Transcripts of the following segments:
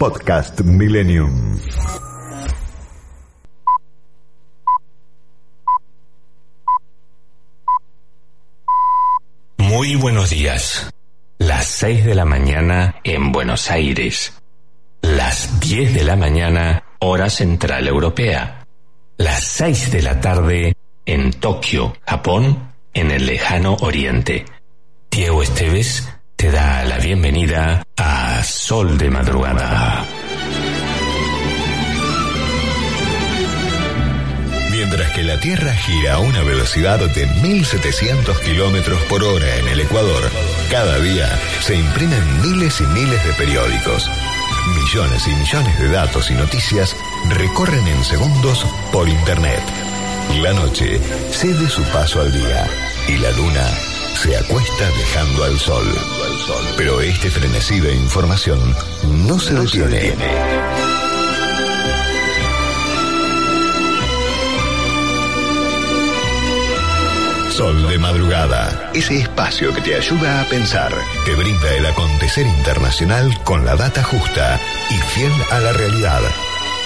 Podcast Millennium. Muy buenos días. Las 6 de la mañana en Buenos Aires. Las 10 de la mañana, hora central europea. Las 6 de la tarde en Tokio, Japón, en el lejano oriente. Diego Esteves te da la bienvenida a Sol de Madrugada. Mientras que la Tierra gira a una velocidad de 1700 kilómetros por hora en el Ecuador, cada día se imprimen miles y miles de periódicos. Millones y millones de datos y noticias recorren en segundos por Internet. La noche cede su paso al día y la luna se acuesta dejando al sol. Pero este frenesí de información no se detiene. Sol de madrugada, ese espacio que te ayuda a pensar, te brinda el acontecer internacional con la data justa y fiel a la realidad,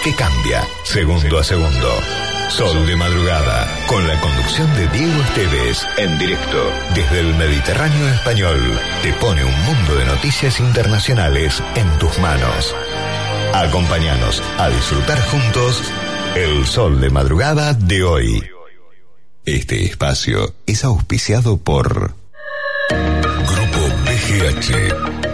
que cambia segundo a segundo. Sol de madrugada, con la conducción de Diego Esteves, en directo desde el Mediterráneo español, te pone un mundo de noticias internacionales en tus manos. Acompáñanos a disfrutar juntos el sol de madrugada de hoy. Este espacio es auspiciado por Grupo BGH.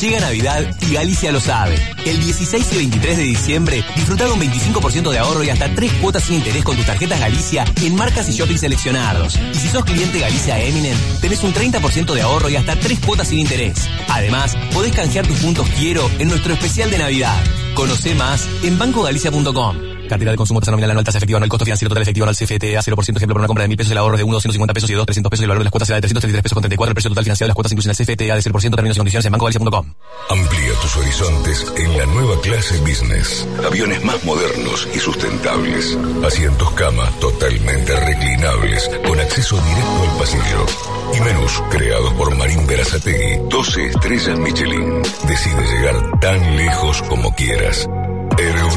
Llega Navidad y Galicia lo sabe. El 16 y 23 de diciembre disfruta de un 25% de ahorro y hasta 3 cuotas sin interés con tus tarjetas Galicia en marcas y shopping seleccionados. Y si sos cliente Galicia Eminent, tenés un 30% de ahorro y hasta 3 cuotas sin interés. Además, podés canjear tus puntos Quiero en nuestro especial de Navidad. Conoce más en bancogalicia.com. Cartera de consumo tasa nominal anual tasa efectiva anual costo financiero total efectivo anual CFTA 0% ejemplo por una compra de 1000 pesos el ahorro de 1 250 pesos y de 2 300 pesos el valor de las cuotas será de 333 pesos con 34 el precio total financiado de las cuotas incluyen el CFTA de 0% términos y condiciones en bancogalicia.com. Amplía tus horizontes en la nueva clase business. Aviones más modernos y sustentables. Asientos cama totalmente reclinables con acceso directo al pasillo. Y menús creados por Marín Berazategui. 12 estrellas Michelin. Decide llegar tan lejos como quieras.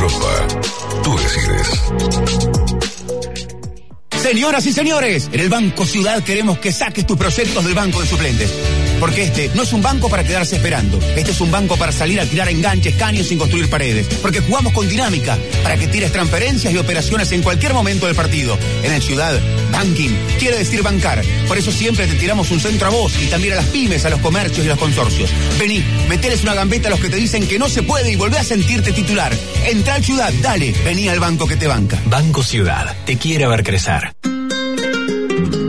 Europa. Tú decides. Señoras y señores, en el Banco Ciudad queremos que saques tus proyectos del banco de suplentes. Porque este no es un banco para quedarse esperando. Este es un banco para salir a tirar enganches, caños sin construir paredes. Porque jugamos con dinámica para que tires transferencias y operaciones en cualquier momento del partido. En el Ciudad, banking quiere decir bancar. Por eso siempre te tiramos un centro a vos y también a las pymes, a los comercios y los consorcios. Vení, meteles una gambeta a los que te dicen que no se puede y volvé a sentirte titular. Entra al Ciudad, dale, vení al banco que te banca. Banco Ciudad, te quiere ver crecer.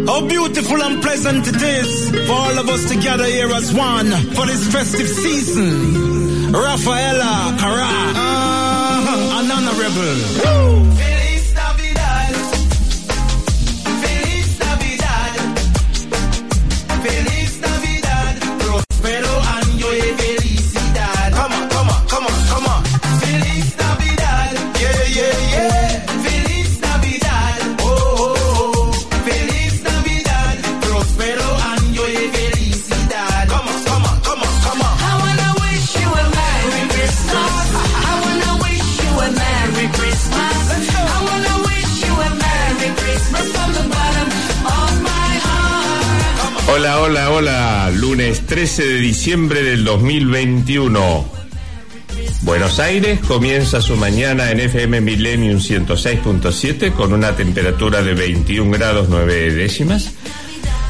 How beautiful and pleasant it is for all of us to gather here as one for this festive season. Rafaela Cara, uh, an honorable. Woo! 13 de diciembre del 2021. Buenos Aires comienza su mañana en FM Millennium 106.7 con una temperatura de 21 grados 9 décimas,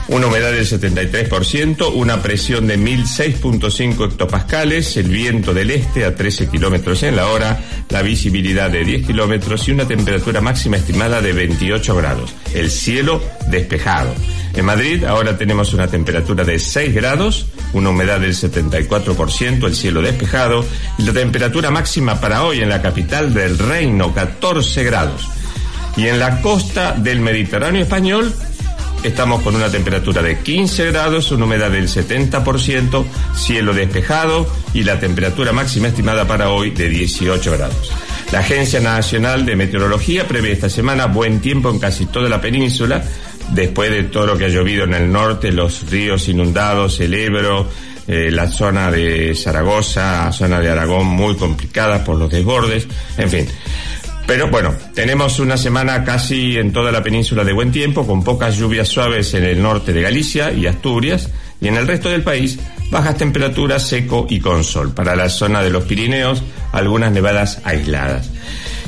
una humedad del 73%, una presión de 1006.5 hectopascales, el viento del este a 13 kilómetros en la hora, la visibilidad de 10 kilómetros y una temperatura máxima estimada de 28 grados. El cielo despejado. En Madrid ahora tenemos una temperatura de 6 grados, una humedad del 74%, el cielo despejado y la temperatura máxima para hoy en la capital del reino 14 grados. Y en la costa del Mediterráneo español estamos con una temperatura de 15 grados, una humedad del 70%, cielo despejado y la temperatura máxima estimada para hoy de 18 grados. La Agencia Nacional de Meteorología prevé esta semana buen tiempo en casi toda la península, después de todo lo que ha llovido en el norte, los ríos inundados, el Ebro, eh, la zona de Zaragoza, zona de Aragón muy complicada por los desbordes, en fin. Pero bueno, tenemos una semana casi en toda la península de buen tiempo, con pocas lluvias suaves en el norte de Galicia y Asturias, y en el resto del país bajas temperaturas, seco y con sol. Para la zona de los Pirineos, algunas nevadas aisladas.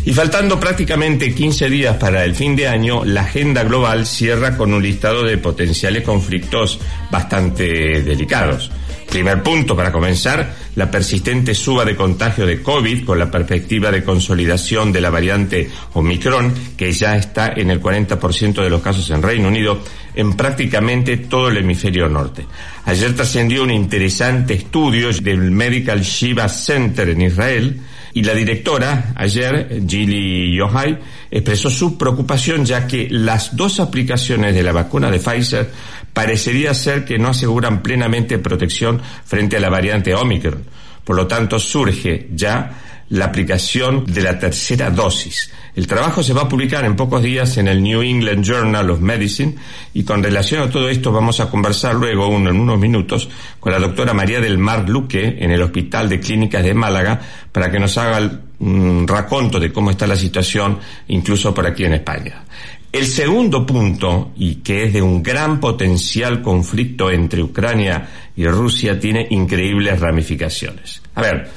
Y faltando prácticamente 15 días para el fin de año, la agenda global cierra con un listado de potenciales conflictos bastante delicados. Primer punto para comenzar, la persistente suba de contagio de COVID con la perspectiva de consolidación de la variante Omicron, que ya está en el 40% de los casos en Reino Unido, en prácticamente todo el hemisferio norte. Ayer trascendió un interesante estudio del Medical Shiva Center en Israel, y la directora, ayer, Gilly Yohai, expresó su preocupación ya que las dos aplicaciones de la vacuna de Pfizer parecería ser que no aseguran plenamente protección frente a la variante Omicron. Por lo tanto, surge ya la aplicación de la tercera dosis. El trabajo se va a publicar en pocos días en el New England Journal of Medicine y con relación a todo esto vamos a conversar luego, uno en unos minutos, con la doctora María del Mar Luque en el Hospital de Clínicas de Málaga para que nos haga un raconto de cómo está la situación incluso por aquí en España. El segundo punto, y que es de un gran potencial conflicto entre Ucrania y Rusia, tiene increíbles ramificaciones. A ver,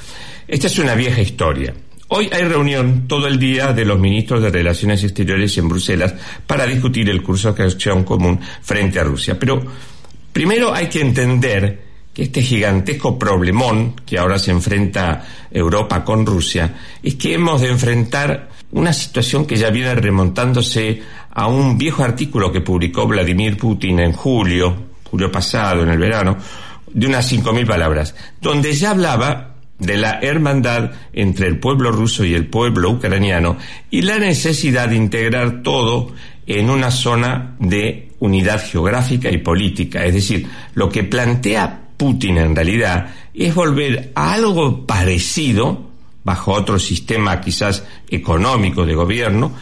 esta es una vieja historia. Hoy hay reunión todo el día de los ministros de Relaciones Exteriores en Bruselas para discutir el curso de acción común frente a Rusia. Pero primero hay que entender que este gigantesco problemón que ahora se enfrenta Europa con Rusia es que hemos de enfrentar una situación que ya viene remontándose a un viejo artículo que publicó Vladimir Putin en julio, julio pasado, en el verano, de unas 5.000 palabras, donde ya hablaba de la hermandad entre el pueblo ruso y el pueblo ucraniano y la necesidad de integrar todo en una zona de unidad geográfica y política. Es decir, lo que plantea Putin en realidad es volver a algo parecido, bajo otro sistema quizás económico de gobierno,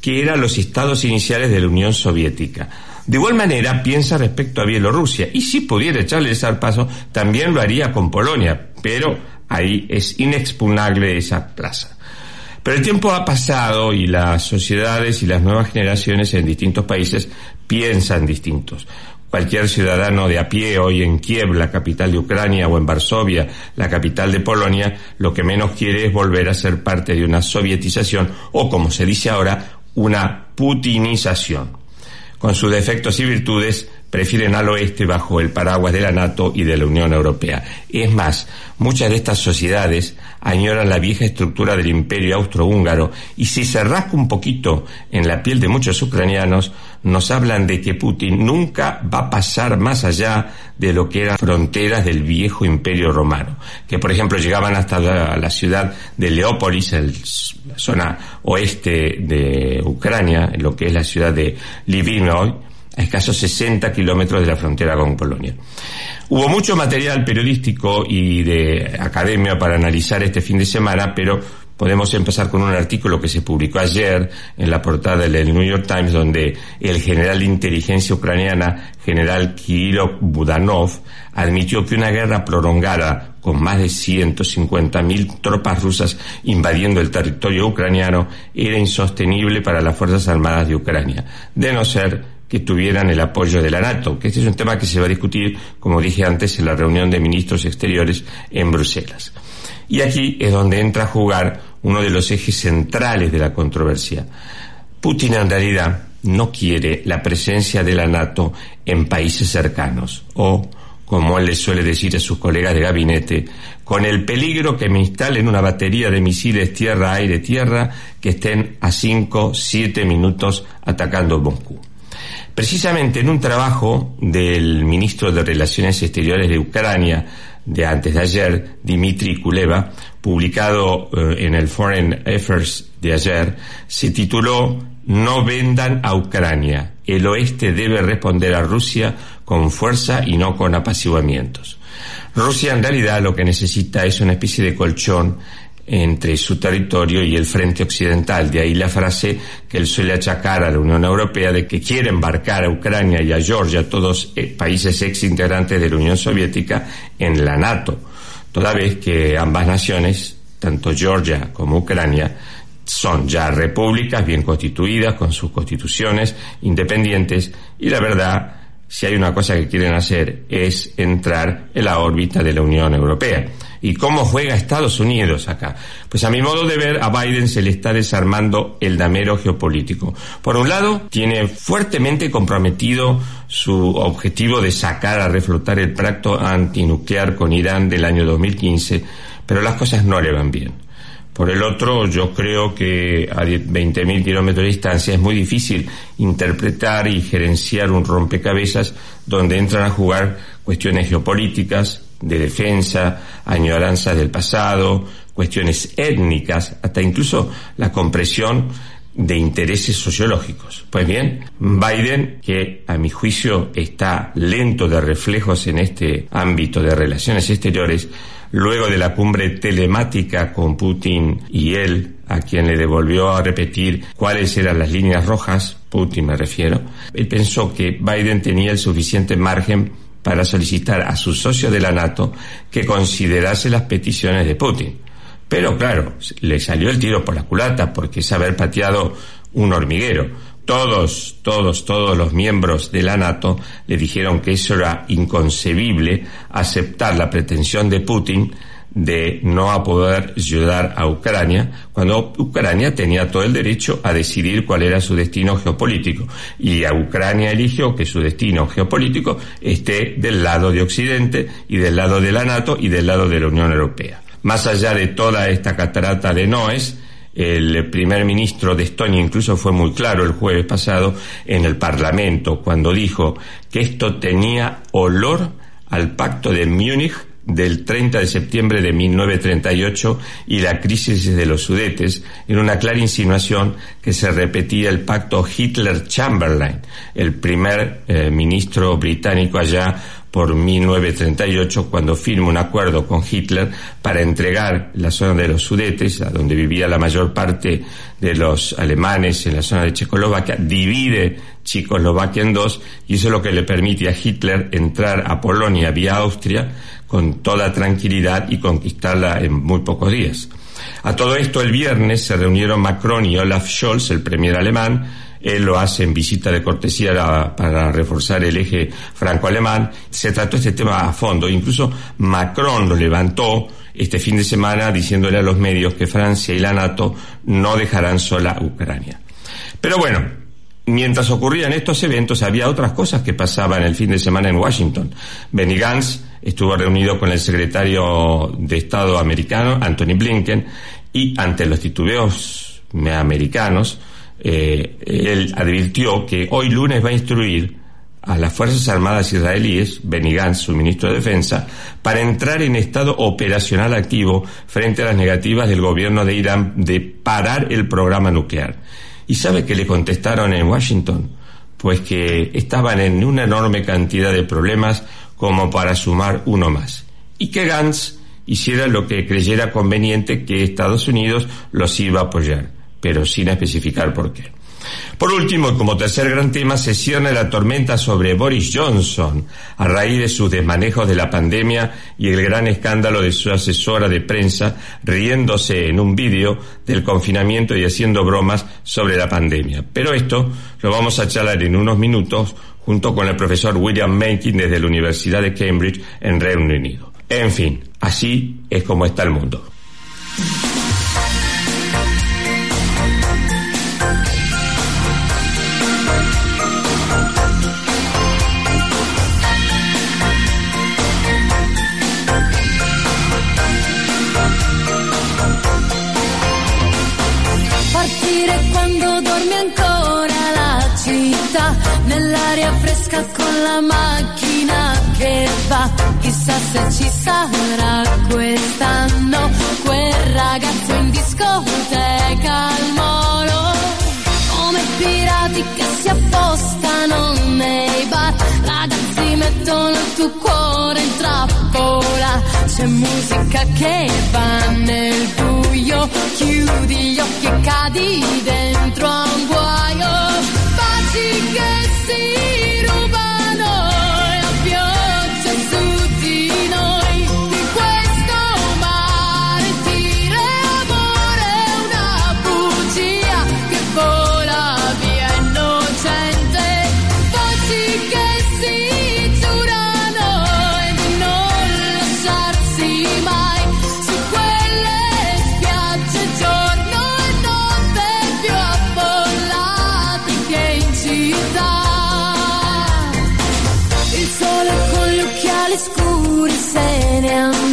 que eran los estados iniciales de la Unión Soviética. De igual manera piensa respecto a Bielorrusia y si pudiera echarle al paso también lo haría con Polonia, pero ahí es inexpugnable esa plaza. Pero el tiempo ha pasado y las sociedades y las nuevas generaciones en distintos países piensan distintos. Cualquier ciudadano de a pie hoy en Kiev, la capital de Ucrania, o en Varsovia, la capital de Polonia, lo que menos quiere es volver a ser parte de una sovietización o, como se dice ahora, una putinización. Con sus defectos y virtudes, prefieren al oeste bajo el paraguas de la NATO y de la Unión Europea. Es más, muchas de estas sociedades añoran la vieja estructura del imperio austrohúngaro y si se rasca un poquito en la piel de muchos ucranianos, nos hablan de que Putin nunca va a pasar más allá de lo que eran fronteras del viejo imperio romano, que por ejemplo llegaban hasta la, ciudad de Leópolis, en la zona oeste de Ucrania, lo que es la ciudad de Livino, a escasos 60 kilómetros de la frontera con Polonia. Hubo mucho material periodístico y de academia para analizar este fin de semana, pero podemos empezar con un artículo que se publicó ayer en la portada del New York Times, donde el general de inteligencia ucraniana, general Kirill Budanov, admitió que una guerra prolongada con más de 150.000 tropas rusas invadiendo el territorio ucraniano era insostenible para las Fuerzas Armadas de Ucrania, de no ser que tuvieran el apoyo de la NATO, que este es un tema que se va a discutir, como dije antes, en la reunión de ministros exteriores en Bruselas. Y aquí es donde entra a jugar uno de los ejes centrales de la controversia. Putin en realidad no quiere la presencia de la NATO en países cercanos o, como él le suele decir a sus colegas de gabinete, con el peligro que me instalen una batería de misiles tierra-aire-tierra que estén a 5, 7 minutos atacando Moscú. Precisamente en un trabajo del ministro de Relaciones Exteriores de Ucrania de antes de ayer, Dmitry Kuleva, publicado eh, en el Foreign Affairs de ayer, se tituló No vendan a Ucrania el oeste debe responder a Rusia con fuerza y no con apaciguamientos. Rusia en realidad lo que necesita es una especie de colchón entre su territorio y el frente occidental. De ahí la frase que él suele achacar a la Unión Europea de que quiere embarcar a Ucrania y a Georgia, todos eh, países ex integrantes de la Unión Soviética, en la NATO, toda vez que ambas naciones, tanto Georgia como Ucrania, son ya repúblicas bien constituidas, con sus constituciones independientes, y la verdad, si hay una cosa que quieren hacer es entrar en la órbita de la Unión Europea. ¿Y cómo juega Estados Unidos acá? Pues a mi modo de ver, a Biden se le está desarmando el damero geopolítico. Por un lado, tiene fuertemente comprometido su objetivo de sacar a reflotar el pacto antinuclear con Irán del año 2015, pero las cosas no le van bien. Por el otro, yo creo que a 20.000 kilómetros de distancia es muy difícil interpretar y gerenciar un rompecabezas donde entran a jugar cuestiones geopolíticas, de defensa, añoranzas del pasado, cuestiones étnicas, hasta incluso la compresión de intereses sociológicos. Pues bien, Biden, que a mi juicio está lento de reflejos en este ámbito de relaciones exteriores, luego de la cumbre telemática con Putin y él, a quien le devolvió a repetir cuáles eran las líneas rojas, Putin me refiero, él pensó que Biden tenía el suficiente margen para solicitar a su socio de la NATO que considerase las peticiones de Putin. Pero claro, le salió el tiro por la culata porque es haber pateado un hormiguero todos, todos, todos los miembros de la NATO le dijeron que eso era inconcebible aceptar la pretensión de Putin de no a poder ayudar a Ucrania, cuando Ucrania tenía todo el derecho a decidir cuál era su destino geopolítico. Y a Ucrania eligió que su destino geopolítico esté del lado de Occidente y del lado de la NATO y del lado de la Unión Europea. Más allá de toda esta catarata de noes, el primer ministro de Estonia incluso fue muy claro el jueves pasado en el Parlamento cuando dijo que esto tenía olor al pacto de Múnich del 30 de septiembre de 1938 y la crisis de los Sudetes, en una clara insinuación que se repetía el pacto Hitler-Chamberlain, el primer eh, ministro británico allá por 1938 cuando firma un acuerdo con Hitler para entregar la zona de los Sudetes, a donde vivía la mayor parte de los alemanes en la zona de Checoslovaquia, divide Checoslovaquia en dos y eso es lo que le permite a Hitler entrar a Polonia vía Austria con toda tranquilidad y conquistarla en muy pocos días. A todo esto el viernes se reunieron Macron y Olaf Scholz, el premier alemán, él lo hace en visita de cortesía para reforzar el eje franco-alemán. Se trató este tema a fondo. Incluso Macron lo levantó este fin de semana diciéndole a los medios que Francia y la NATO no dejarán sola a Ucrania. Pero bueno, mientras ocurrían estos eventos había otras cosas que pasaban el fin de semana en Washington. Benny Gantz estuvo reunido con el secretario de Estado americano, Anthony Blinken, y ante los titubeos americanos, eh, él advirtió que hoy lunes va a instruir a las Fuerzas Armadas israelíes, Benny Gantz, su ministro de Defensa, para entrar en estado operacional activo frente a las negativas del gobierno de Irán de parar el programa nuclear. ¿Y sabe qué le contestaron en Washington? Pues que estaban en una enorme cantidad de problemas como para sumar uno más. Y que Gantz hiciera lo que creyera conveniente que Estados Unidos los iba a apoyar pero sin especificar por qué. Por último, como tercer gran tema, se cierne la tormenta sobre Boris Johnson a raíz de sus desmanejos de la pandemia y el gran escándalo de su asesora de prensa riéndose en un vídeo del confinamiento y haciendo bromas sobre la pandemia. Pero esto lo vamos a charlar en unos minutos junto con el profesor William Mencken desde la Universidad de Cambridge en Reino Unido. En fin, así es como está el mundo. Fresca con la macchina che va, chissà se ci sarà quest'anno quel ragazzo in discoteca al molo, come pirati che si appostano nei bar, ragazzi mettono il tuo cuore in trappola, c'è musica che va nel buio, chiudi gli occhi e cadi dentro a un guaio, baci che si rubano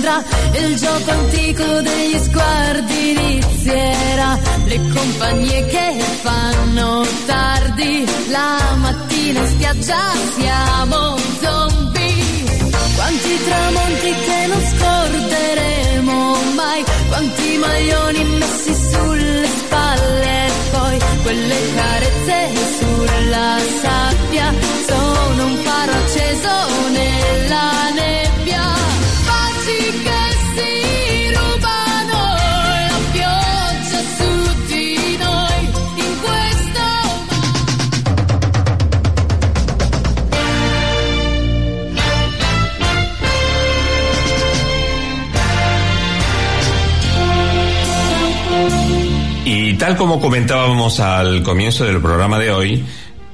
andrà, il gioco antico degli sguardi inizierà, le compagnie che fanno tardi, la mattina in spiaggia siamo zombie. Quanti tramonti che non scorderemo mai, quanti maglioni messi sulle spalle e poi quelle carezze sulla sabbia sono un faro acceso nella como comentábamos al comienzo del programa de hoy,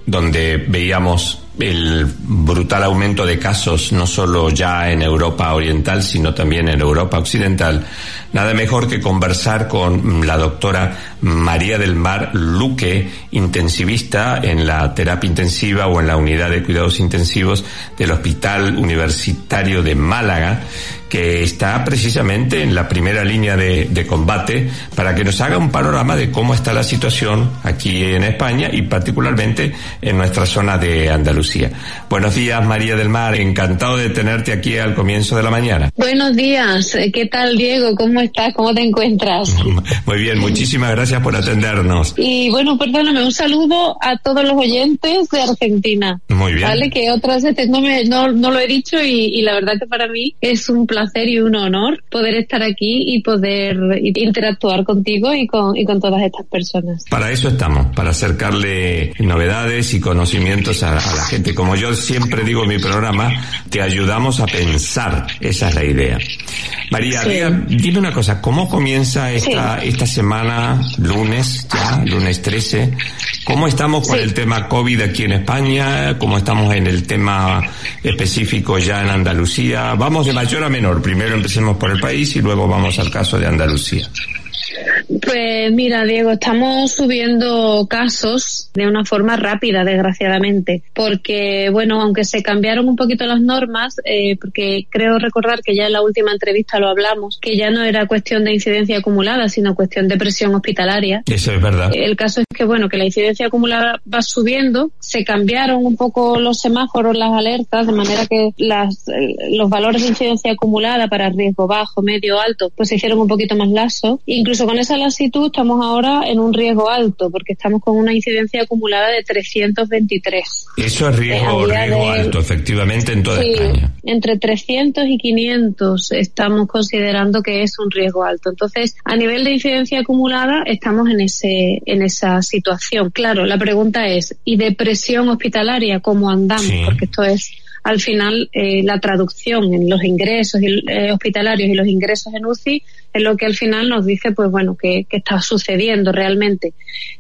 donde veíamos el brutal aumento de casos no solo ya en Europa Oriental, sino también en Europa Occidental, nada mejor que conversar con la doctora María del Mar Luque, intensivista en la terapia intensiva o en la unidad de cuidados intensivos del Hospital Universitario de Málaga, que está precisamente en la primera línea de, de, combate para que nos haga un panorama de cómo está la situación aquí en España y particularmente en nuestra zona de Andalucía. Buenos días, María del Mar. Encantado de tenerte aquí al comienzo de la mañana. Buenos días. ¿Qué tal, Diego? ¿Cómo estás? ¿Cómo te encuentras? Muy bien. Muchísimas gracias por atendernos. Y bueno, perdóname, un saludo a todos los oyentes de Argentina. Muy bien. Vale, que otras veces no, me, no, no lo he dicho y, y la verdad que para mí es un placer y un honor poder estar aquí y poder interactuar contigo y con, y con todas estas personas. Para eso estamos, para acercarle novedades y conocimientos a, a la gente. Como yo siempre digo en mi programa, te ayudamos a pensar. Esa es la idea. María, Sí. diga- dime una cosa, ¿cómo comienza esta, esta semana, lunes, ya, lunes 13? ¿Cómo estamos con Sí. el tema COVID aquí en España? ¿Cómo estamos en el tema específico ya en Andalucía? Vamos de mayor a menor. Primero empecemos por el país y luego vamos al caso de Andalucía. Pues mira, Diego, estamos subiendo casos de una forma rápida, desgraciadamente, porque, bueno, aunque se cambiaron un poquito las normas, eh, porque creo recordar que ya en la última entrevista lo hablamos, que ya no era cuestión de incidencia acumulada, sino cuestión de presión hospitalaria. Eso es verdad. El caso es que, bueno, que la incidencia acumulada va subiendo, se cambiaron un poco los semáforos, las alertas, de manera que las, eh, los valores de incidencia acumulada para riesgo bajo, medio, alto, pues se hicieron un poquito más laxos. Incluso con esa lasitud estamos ahora en un riesgo alto, porque estamos con una incidencia acumulada de 323. Eso es riesgo, de- alto, efectivamente, en toda Sí, España. entre 300 y 500 estamos considerando que es un riesgo alto. Entonces, a nivel de incidencia acumulada, estamos en ese en esa situación. Claro, la pregunta es, ¿y de presión hospitalaria cómo andamos? Sí. Porque esto es al final eh, la traducción en los ingresos eh, hospitalarios y los ingresos en UCI es lo que al final nos dice, pues bueno, que, que está sucediendo realmente.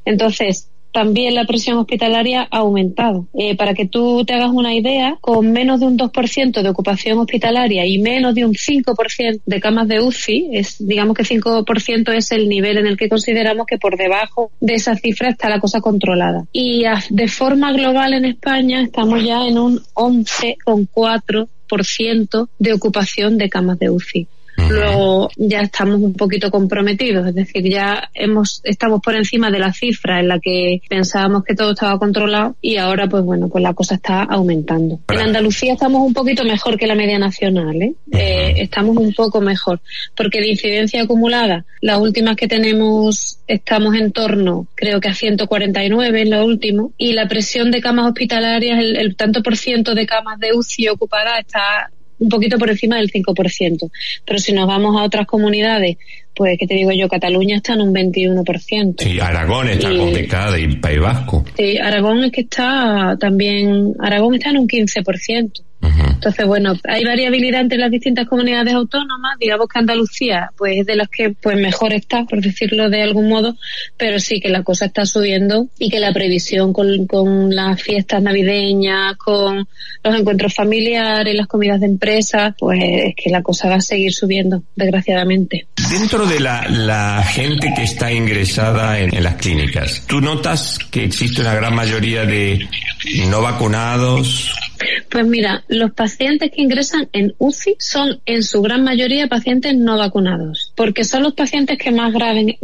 Entonces, también la presión hospitalaria ha aumentado. Eh, para que tú te hagas una idea, con menos de un 2% de ocupación hospitalaria y menos de un 5% de camas de UCI, es, digamos que 5% es el nivel en el que consideramos que por debajo de esa cifra está la cosa controlada. Y de forma global en España estamos ya en un 11,4% de ocupación de camas de UCI. Luego ya estamos un poquito comprometidos, es decir, ya hemos estamos por encima de la cifra en la que pensábamos que todo estaba controlado y ahora pues bueno, pues la cosa está aumentando. En Andalucía estamos un poquito mejor que la media nacional, ¿eh? Eh, estamos un poco mejor. Porque de incidencia acumulada, las últimas que tenemos estamos en torno, creo que a 149 en lo último, y la presión de camas hospitalarias, el, el tanto por ciento de camas de UCI ocupadas está un poquito por encima del 5%. Pero si nos vamos a otras comunidades, pues, ¿qué te digo yo? Cataluña está en un 21%. Sí, Aragón está Y- complicada y País Vasco. Sí, Aragón es que está también, Aragón está en un 15%. Entonces, bueno, hay variabilidad entre las distintas comunidades autónomas. Digamos que Andalucía, pues es de las que pues mejor está, por decirlo de algún modo, pero sí que la cosa está subiendo y que la previsión con, con las fiestas navideñas, con los encuentros familiares, las comidas de empresa, pues es que la cosa va a seguir subiendo, desgraciadamente. Dentro de la, la gente que está ingresada en, en las clínicas, ¿tú notas que existe una gran mayoría de no vacunados? Pues mira, los pacientes que ingresan en UCI son en su gran mayoría pacientes no vacunados, porque son los pacientes que más graves,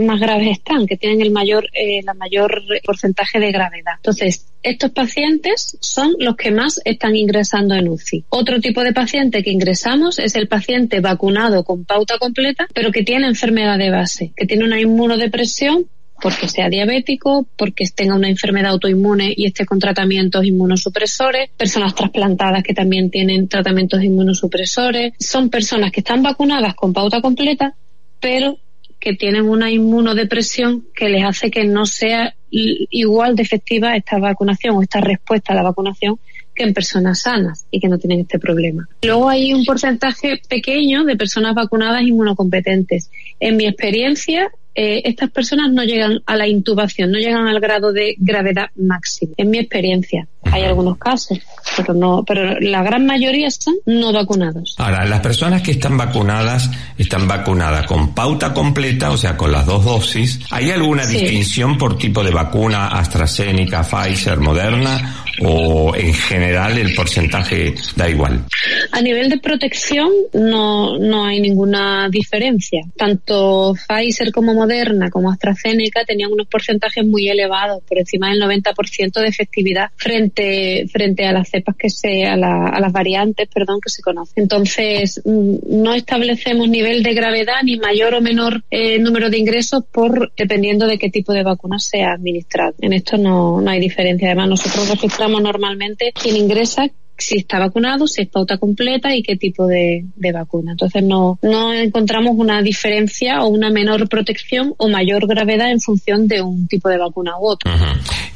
están, que tienen el mayor, eh, la mayor porcentaje de gravedad. Entonces, estos pacientes son los que más están ingresando en UCI. Otro tipo de paciente que ingresamos es el paciente vacunado con pauta completa, pero que tiene enfermedad de base, que tiene una inmunodepresión porque sea diabético, porque tenga una enfermedad autoinmune y esté con tratamientos inmunosupresores, personas trasplantadas que también tienen tratamientos inmunosupresores, son personas que están vacunadas con pauta completa, pero que tienen una inmunodepresión que les hace que no sea igual de efectiva esta vacunación o esta respuesta a la vacunación que en personas sanas y que no tienen este problema. Luego hay un porcentaje pequeño de personas vacunadas inmunocompetentes. En mi experiencia, eh, estas personas no llegan a la intubación, no llegan al grado de gravedad máximo. En mi experiencia, hay algunos casos, pero no, pero la gran mayoría son no vacunados. Ahora, las personas que están vacunadas están vacunadas con pauta completa, o sea, con las dos dosis. ¿Hay alguna Sí. distinción por tipo de vacuna AstraZeneca, Pfizer, Moderna? ¿O en general el porcentaje da igual? A nivel de protección no, no hay ninguna diferencia. Tanto Pfizer como Moderna como AstraZeneca tenían unos porcentajes muy elevados, por encima del 90% de efectividad frente, frente a las cepas que se, a, la- a las variantes, perdón, que se conocen. Entonces, mm, no establecemos nivel de gravedad ni mayor o menor eh, número de ingresos por, dependiendo de qué tipo de vacuna sea administrado. En esto no, no hay diferencia. Además, nosotros registramos normalmente quién ingresa, si está vacunado, si es pauta completa y qué tipo de, de vacuna. Entonces no, no encontramos una diferencia o una menor protección o mayor gravedad en función de un tipo de vacuna u otro.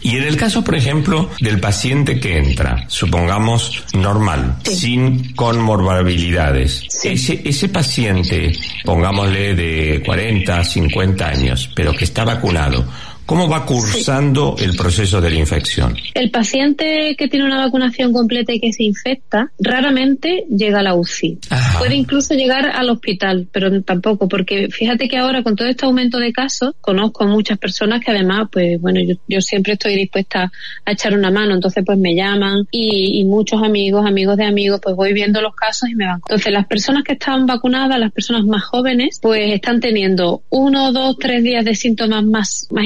Y en el caso, por ejemplo, del paciente que entra, supongamos normal, sin comorbilidades, ese, ese paciente, pongámosle de 40, 50 años, pero que está vacunado, ¿cómo va cursando el proceso de la infección? El paciente que tiene una vacunación completa y que se infecta raramente llega a la UCI. Puede incluso llegar al hospital, pero tampoco, porque fíjate que ahora con todo este aumento de casos, conozco a muchas personas que además, pues bueno, yo, yo siempre estoy dispuesta a echar una mano, entonces pues me llaman y, y muchos amigos, amigos de amigos, pues voy viendo los casos y me van. Entonces las personas que están vacunadas, las personas más jóvenes, pues están teniendo uno, dos, tres días de síntomas más, más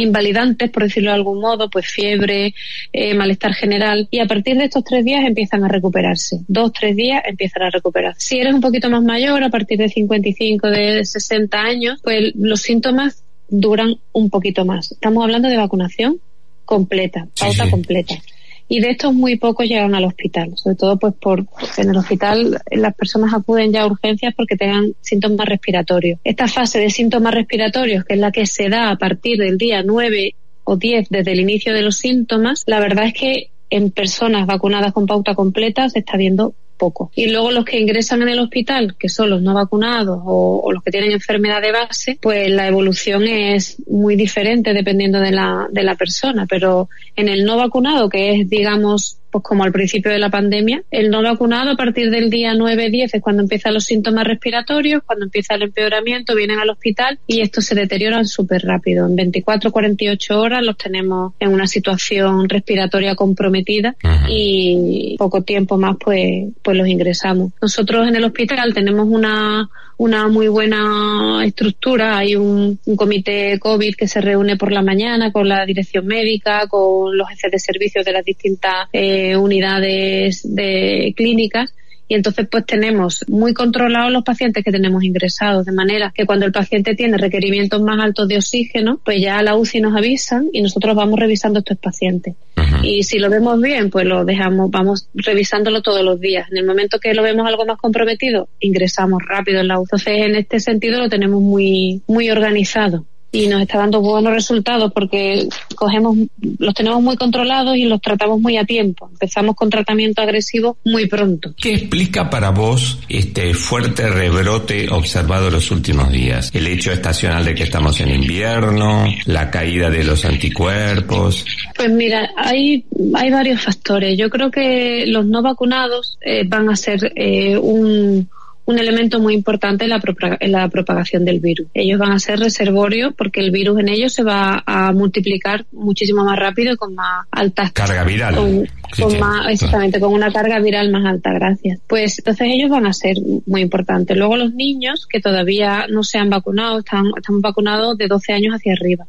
por decirlo de algún modo, pues fiebre, eh, malestar general, y a partir de estos tres días empiezan a recuperarse. Dos, tres días empiezan a recuperar. Si eres un poquito más mayor, a partir de 55, de 60 años, pues los síntomas duran un poquito más. Estamos hablando de vacunación completa, pauta completa. Y de estos muy pocos llegan al hospital, sobre todo pues por en el hospital las personas acuden ya a urgencias porque tengan síntomas respiratorios. Esta fase de síntomas respiratorios, que es la que se da a partir del día 9 o 10 desde el inicio de los síntomas, la verdad es que en personas vacunadas con pauta completa se está viendo poco. Y luego los que ingresan en el hospital, que son los no vacunados o, o los que tienen enfermedad de base, pues la evolución es muy diferente dependiendo de la, de la persona. Pero en el no vacunado, que es, digamos, pues como al principio de la pandemia, el no vacunado a partir del día 9-10 es cuando empiezan los síntomas respiratorios, cuando empieza el empeoramiento, vienen al hospital y estos se deterioran súper rápido. En 24-48 horas los tenemos en una situación respiratoria comprometida y poco tiempo más pues, pues los ingresamos. Nosotros en el hospital tenemos una, una muy buena estructura. Hay un, comité COVID que se reúne por la mañana con la dirección médica, con los jefes de servicios de las distintas eh, unidades de clínicas y entonces pues tenemos muy controlados los pacientes que tenemos ingresados, de manera que cuando el paciente tiene requerimientos más altos de oxígeno, pues ya a la UCI nos avisan y nosotros vamos revisando estos pacientes. Y si lo vemos bien, pues lo dejamos, vamos revisándolo todos los días. En el momento que lo vemos algo más comprometido, ingresamos rápido en la UCI. Entonces, en este sentido lo tenemos muy, muy organizado y nos está dando buenos resultados porque cogemos, los tenemos muy controlados y los tratamos muy a tiempo. Empezamos con tratamiento agresivo muy pronto. ¿Qué explica para vos este fuerte rebrote observado en los últimos días? El hecho estacional de que estamos en invierno, la caída de los anticuerpos. Pues mira, hay, hay varios factores. Yo creo que los no vacunados eh, van a ser eh, un un elemento muy importante en la, en la propagación del virus. Ellos van a ser reservorios porque el virus en ellos se va a multiplicar muchísimo más rápido y con más altas Carga viral. con, Sí, con sí, más, claro. exactamente, con una carga viral más alta, gracias. Pues entonces ellos van a ser muy importantes. Luego los niños que todavía no se han vacunado, están, están vacunados de 12 años hacia arriba.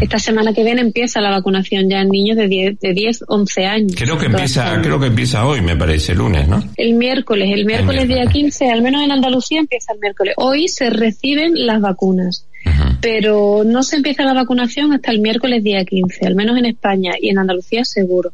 Esta semana que viene empieza la vacunación ya en niños de 10, de 10 11 años. Creo que empieza, creo que empieza hoy, me parece, lunes, ¿no? el miércoles, el miércoles día 15, al menos en Andalucía empieza el miércoles. Hoy se reciben las vacunas, pero no se empieza la vacunación hasta el miércoles día 15, al menos en España y en Andalucía seguro.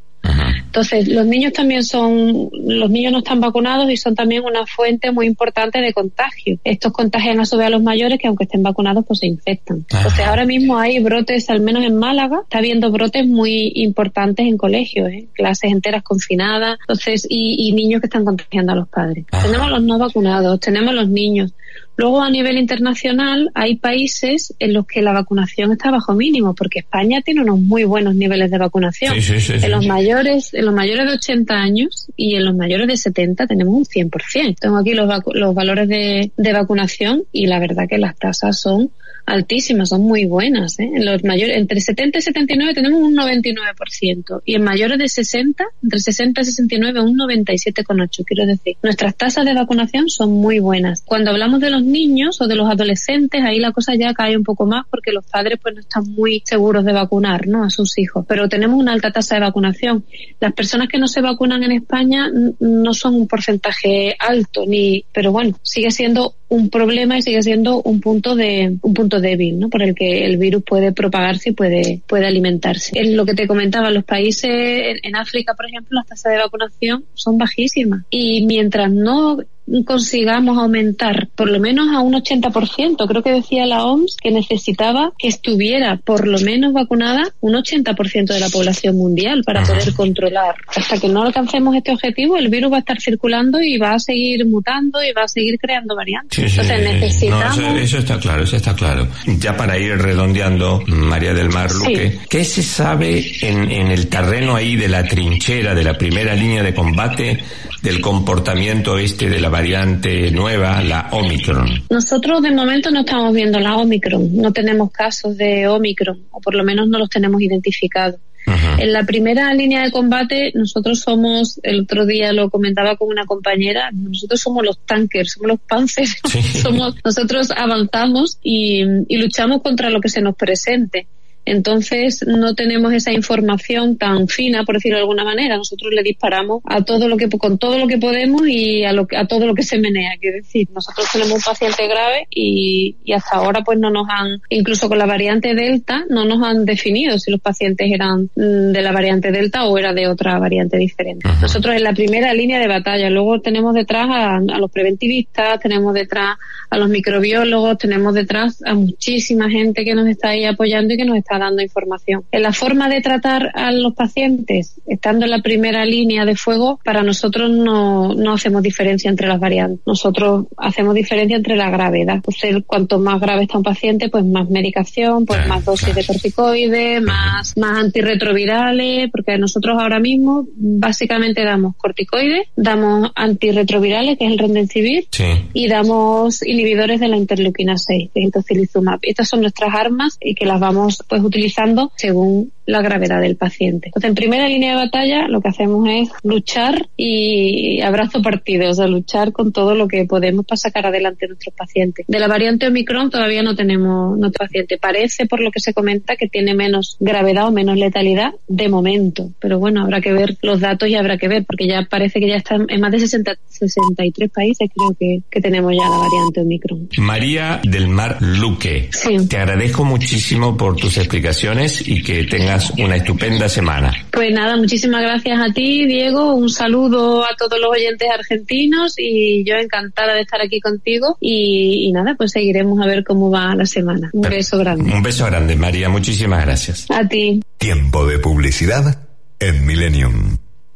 Entonces, los niños también son, los niños no están vacunados y son también una fuente muy importante de contagio. Estos contagian a su vez a los mayores que aunque estén vacunados pues se infectan. Entonces, ahora mismo hay brotes, al menos en Málaga, está habiendo brotes muy importantes en colegios, ¿eh? clases enteras confinadas, entonces, y, y niños que están contagiando a los padres. Tenemos los no vacunados, tenemos los niños. Luego, a nivel internacional, hay países en los que la vacunación está bajo mínimo, porque España tiene unos muy buenos niveles de vacunación. Sí, sí, sí, sí. en los mayores, en los mayores de 80 años y en los mayores de 70 tenemos un 100%. Tengo aquí los, los valores de, de vacunación y la verdad que las tasas son altísimas, son muy buenas. ¿eh? En los mayores, entre 70 y 79 tenemos un 99% y en mayores de 60, entre 60 y 69 un 97,8. Quiero decir, nuestras tasas de vacunación son muy buenas. Cuando hablamos de los niños o de los adolescentes, ahí la cosa ya cae un poco más porque los padres pues no están muy seguros de vacunar, ¿no? A sus hijos. Pero tenemos una alta tasa de vacunación. Las personas que no se vacunan en España no son un porcentaje alto, ni, pero bueno, sigue siendo un problema y sigue siendo un punto de un punto débil, ¿no? Por el que el virus puede propagarse y puede puede alimentarse. Es lo que te comentaba, los países en, en África, por ejemplo, las tasas de vacunación son bajísimas y mientras no consigamos aumentar por lo menos a un 80%, creo que decía la OMS que necesitaba que estuviera por lo menos vacunada un 80% de la población mundial para poder controlar. Hasta que no alcancemos este objetivo, el virus va a estar circulando y va a seguir mutando y va a seguir creando variantes. Sí, sí, Entonces no, eso, eso está claro, eso está claro. Ya para ir redondeando, María del Mar Luque, ¿qué se sabe en, en el terreno ahí de la trinchera, de la primera línea de combate, del comportamiento este de la variante nueva, la Omicron? Nosotros de momento no estamos viendo la Omicron, no tenemos casos de Omicron, o por lo menos no los tenemos identificados. En la primera línea de combate, nosotros somos, el otro día lo comentaba con una compañera, nosotros somos los tankers, somos los panzers, somos, nosotros avanzamos y, y luchamos contra lo que se nos presente. Entonces no tenemos esa información tan fina, por decirlo de alguna manera. Nosotros le disparamos a todo lo que con todo lo que podemos y a, lo, a todo lo que se menea. Quiero decir, nosotros tenemos un paciente grave y, y hasta ahora pues no nos han, incluso con la variante Delta, no nos han definido si los pacientes eran mm, de la variante Delta o era de otra variante diferente. Nosotros en la primera línea de batalla, luego tenemos detrás a, a los preventivistas, tenemos detrás a los microbiólogos, tenemos detrás a muchísima gente que nos está ahí apoyando y que nos está dando información. En la forma de tratar a los pacientes, estando en la primera línea de fuego, para nosotros no, no hacemos diferencia entre las variantes. Nosotros hacemos diferencia entre la gravedad. Entonces, cuanto más grave está un paciente, pues más medicación, pues más dosis de corticoides, más, más antirretrovirales, porque nosotros ahora mismo básicamente damos corticoides, damos antirretrovirales, que es el Remdesivir, y damos inhibidores de la interleuquina 6, que es el tocilizumab. Estas son nuestras armas y que las vamos pues utilizando según la gravedad del paciente. Entonces, en primera línea de batalla, lo que hacemos es luchar y abrazo partido, o sea, luchar con todo lo que podemos para sacar adelante a nuestros pacientes. De la variante Omicron todavía no tenemos nuestro paciente. Parece, por lo que se comenta, que tiene menos gravedad o menos letalidad de momento. Pero bueno, habrá que ver los datos y habrá que ver, porque ya parece que ya están en más de 60, 63 países, creo que, que tenemos ya la variante Omicron. María del Mar Luque, te agradezco muchísimo por tus explicaciones y que tengas una estupenda semana. Pues nada, muchísimas gracias a ti, Diego. Un saludo a todos los oyentes argentinos y yo encantada de estar aquí contigo. Y, y nada, pues seguiremos a ver cómo va la semana. Un beso grande. Un beso grande, María. Muchísimas gracias. A ti. Tiempo de publicidad en Millennium.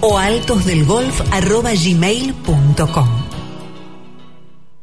o altosdelgolf.gmail.com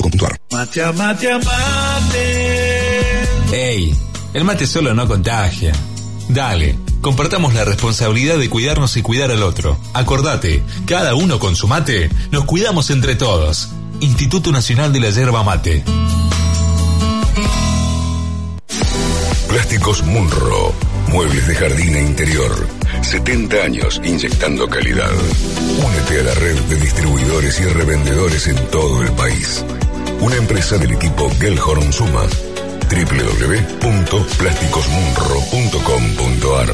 osde.com.ar Mate, mate, mate. Ey, el mate solo no contagia. Dale, compartamos la responsabilidad de cuidarnos y cuidar al otro. Acordate, cada uno con su mate, nos cuidamos entre todos. Instituto Nacional de la Yerba Mate. Plásticos Munro. Muebles de jardín e interior. 70 años inyectando calidad. Únete a la red de distribuidores y revendedores en todo el país. Una empresa del equipo Gelhorn Suma. www.plásticosmunro.com.ar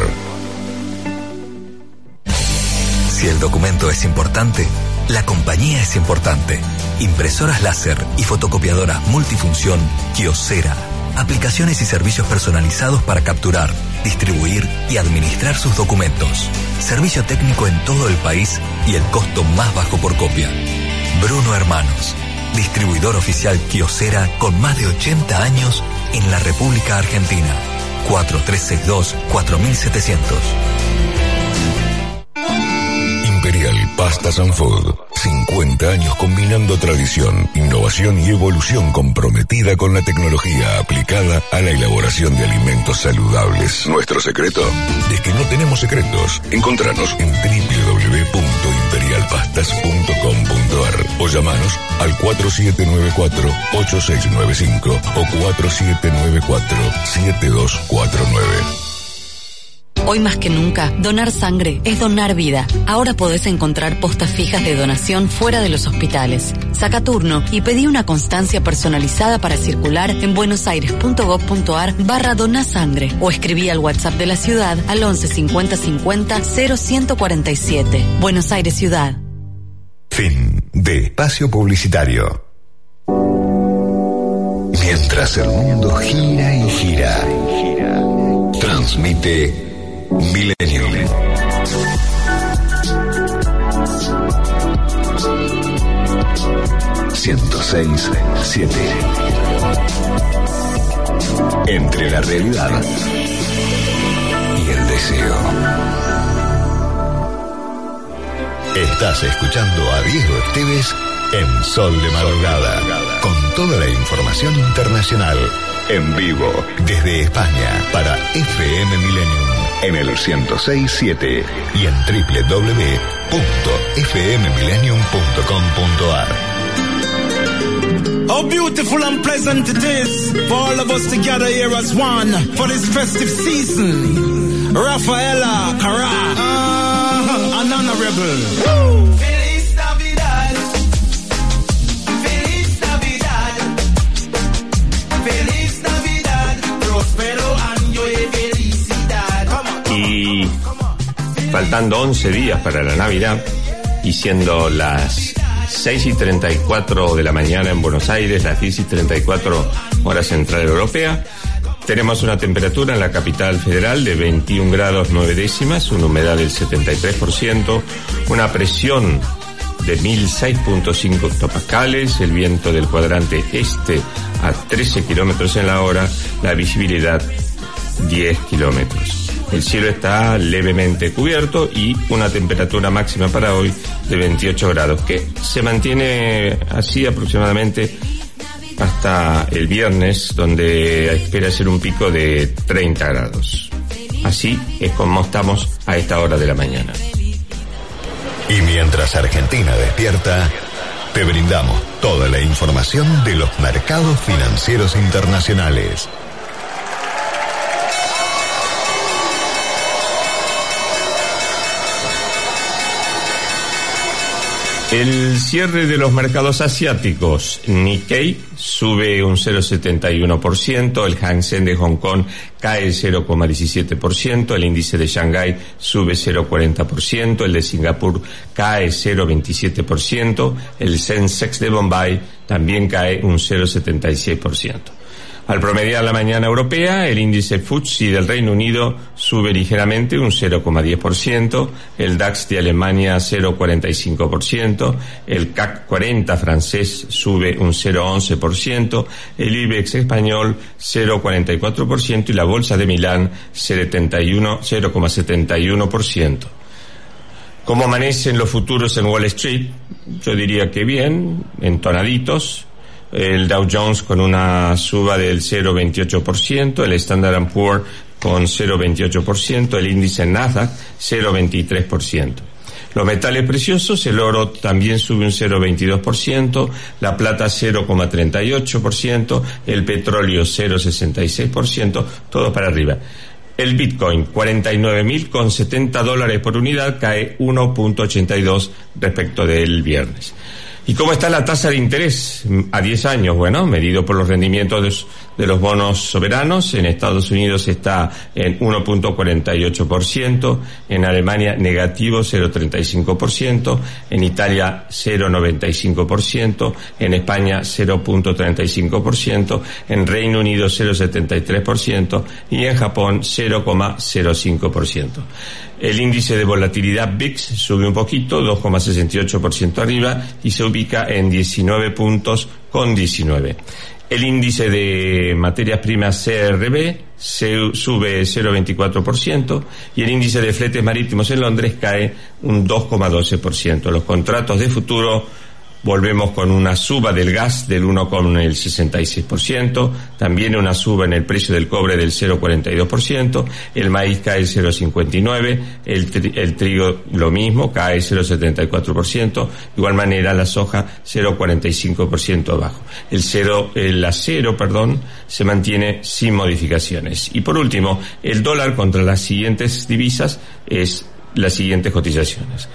Si el documento es importante, la compañía es importante. Impresoras láser y fotocopiadoras multifunción Kiosera. Aplicaciones y servicios personalizados para capturar, distribuir y administrar sus documentos. Servicio técnico en todo el país y el costo más bajo por copia. Bruno Hermanos, distribuidor oficial Kiosera con más de 80 años en la República Argentina. 4362-4700. Pastas and Food. 50 años combinando tradición, innovación y evolución comprometida con la tecnología aplicada a la elaboración de alimentos saludables. Nuestro secreto es que no tenemos secretos. Encontranos en www.imperialpastas.com.ar o llamanos al 4794-8695 o 4794-7249. Hoy más que nunca, donar sangre es donar vida. Ahora podés encontrar postas fijas de donación fuera de los hospitales. Saca turno y pedí una constancia personalizada para circular en buenosaires.gov.ar barra donasangre o escribí al WhatsApp de la ciudad al 11 50 50 0147. Buenos Aires Ciudad. Fin de espacio publicitario. Mientras el mundo gira y gira, transmite Ciento seis siete. Entre la realidad y el deseo. Estás escuchando a Diego Esteves en Sol de Madrugada, con toda la información internacional, en vivo, desde España, para FM Millennium, en el 106.7 y en www.fmmillennium.com.ar. How beautiful and pleasant it is for all of us to gather here as one for this festive season. Rafaela Cara, uh, an honorable. Faltando 11 días para la Navidad y siendo las 6 y 34 de la mañana en Buenos Aires, las 10 y 34 hora central europea, tenemos una temperatura en la capital federal de 21 grados 9 décimas, una humedad del 73%, una presión de 1006.5 hectopascales, el viento del cuadrante este a 13 kilómetros en la hora, la visibilidad 10 kilómetros. El cielo está levemente cubierto y una temperatura máxima para hoy de 28 grados, que se mantiene así aproximadamente hasta el viernes, donde espera ser un pico de 30 grados. Así es como estamos a esta hora de la mañana. Y mientras Argentina despierta, te brindamos toda la información de los mercados financieros internacionales. El cierre de los mercados asiáticos, Nikkei sube un 0,71%, el Hang Seng de Hong Kong cae 0,17%, el índice de Shanghái sube 0,40%, el de Singapur cae 0,27%, el Sensex de Bombay también cae un 0,76%. Al promediar la mañana europea, el índice FTSE del Reino Unido sube ligeramente un 0,10%, el DAX de Alemania 0,45%, el CAC 40 francés sube un 0,11%, el IBEX español 0,44% y la Bolsa de Milán 0,71%. ¿Cómo amanecen los futuros en Wall Street? Yo diría que bien, entonaditos, el Dow Jones con una suba del 0,28%, el Standard Poor's con 0,28%, el índice Nasdaq 0,23%. Los metales preciosos, el oro también sube un 0,22%, la plata 0,38%, el petróleo 0,66%, todo para arriba. El Bitcoin, 49.000 con 70 dólares por unidad, cae 1.82 respecto del viernes. ¿Y cómo está la tasa de interés a 10 años? Bueno, medido por los rendimientos de, los bonos soberanos. En Estados Unidos está en 1.48%, en Alemania negativo 0.35%, en Italia 0.95%, en España 0.35%, en Reino Unido 0.73% y en Japón 0.05%. El índice de volatilidad VIX sube un poquito, 2,68% arriba y se ubica en 19 puntos con 19. El índice de materias primas CRB se sube 0,24% y el índice de fletes marítimos en Londres cae un 2,12%. Los contratos de futuro Volvemos con una suba del gas del 1,66%, también una suba en el precio del cobre del 0,42%, el maíz cae 0,59%, el, el trigo lo mismo, cae 0,74%, de igual manera la soja 0,45% abajo. El, cero, el acero, perdón, se mantiene sin modificaciones. Y por último, el dólar contra las siguientes divisas es las siguientes cotizaciones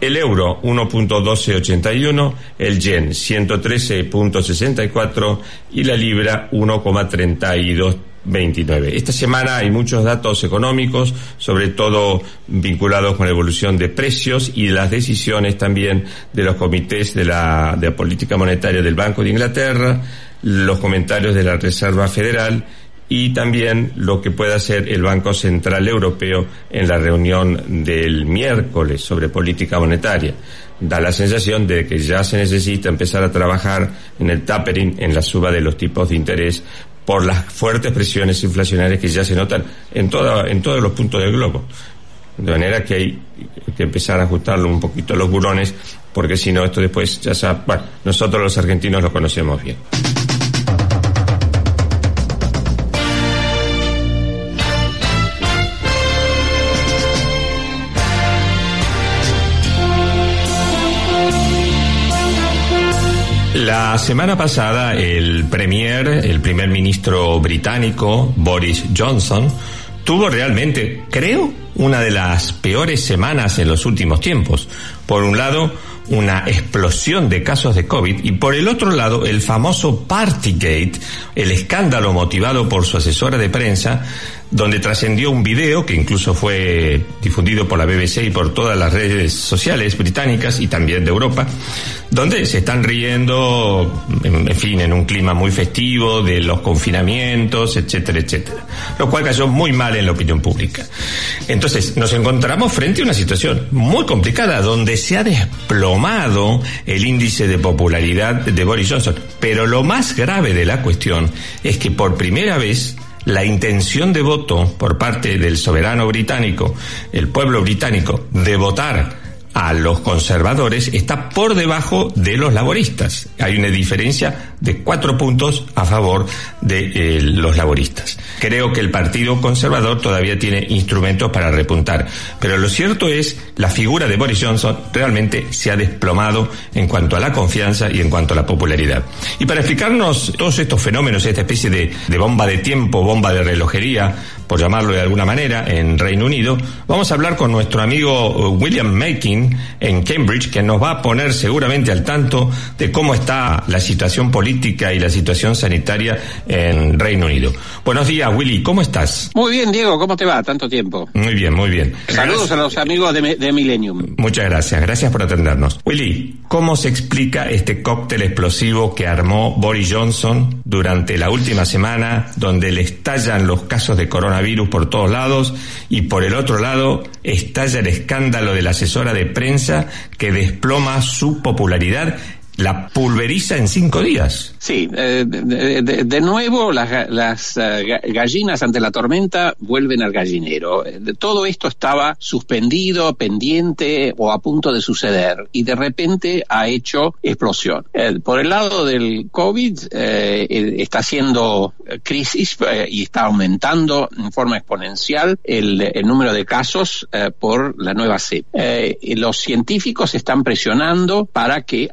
el euro 1.1281, el yen 113.64 y la libra 1,3229. Esta semana hay muchos datos económicos, sobre todo vinculados con la evolución de precios y las decisiones también de los comités de la, de la política monetaria del Banco de Inglaterra, los comentarios de la Reserva Federal y también lo que pueda hacer el Banco Central Europeo en la reunión del miércoles sobre política monetaria. Da la sensación de que ya se necesita empezar a trabajar en el tapering, en la suba de los tipos de interés, por las fuertes presiones inflacionarias que ya se notan en, toda, en todos los puntos del globo. De manera que hay que empezar a ajustarlo un poquito los burones, porque si no, esto después ya sabe, bueno, nosotros los argentinos lo conocemos bien. La semana pasada el premier, el primer ministro británico, Boris Johnson, tuvo realmente, creo, una de las peores semanas en los últimos tiempos. Por un lado, una explosión de casos de COVID y por el otro lado, el famoso Partygate, el escándalo motivado por su asesora de prensa donde trascendió un video que incluso fue difundido por la BBC y por todas las redes sociales británicas y también de Europa, donde se están riendo, en, fin, en un clima muy festivo de los confinamientos, etcétera, etcétera, lo cual cayó muy mal en la opinión pública. Entonces, nos encontramos frente a una situación muy complicada, donde se ha desplomado el índice de popularidad de Boris Johnson. Pero lo más grave de la cuestión es que por primera vez la intención de voto por parte del soberano británico, el pueblo británico, de votar a los conservadores está por debajo de los laboristas. Hay una diferencia de cuatro puntos a favor de eh, los laboristas. Creo que el Partido Conservador todavía tiene instrumentos para repuntar, pero lo cierto es la figura de Boris Johnson realmente se ha desplomado en cuanto a la confianza y en cuanto a la popularidad. Y para explicarnos todos estos fenómenos, esta especie de, de bomba de tiempo, bomba de relojería, por llamarlo de alguna manera, en Reino Unido, vamos a hablar con nuestro amigo uh, William Making en Cambridge, que nos va a poner seguramente al tanto de cómo está la situación política y la situación sanitaria en Reino Unido. Buenos días, Willy, ¿cómo estás? Muy bien, Diego, ¿cómo te va? Tanto tiempo. Muy bien, muy bien. Saludos a los amigos de, de Millennium. Muchas gracias, gracias por atendernos. Willy, ¿cómo se explica este cóctel explosivo que armó Boris Johnson durante la última semana, donde le estallan los casos de coronavirus por todos lados y por el otro lado estalla el escándalo de la asesora de prensa que desploma su popularidad la pulveriza en cinco días. Sí, eh, de, nuevo las, eh, ga- gallinas ante la tormenta vuelven al gallinero. Eh, Todo esto estaba suspendido, pendiente o a punto de suceder y de repente ha hecho explosión. Por el lado del COVID está haciendo crisis y está aumentando en forma exponencial el, el número de casos por la nueva cepa. Los científicos están presionando para que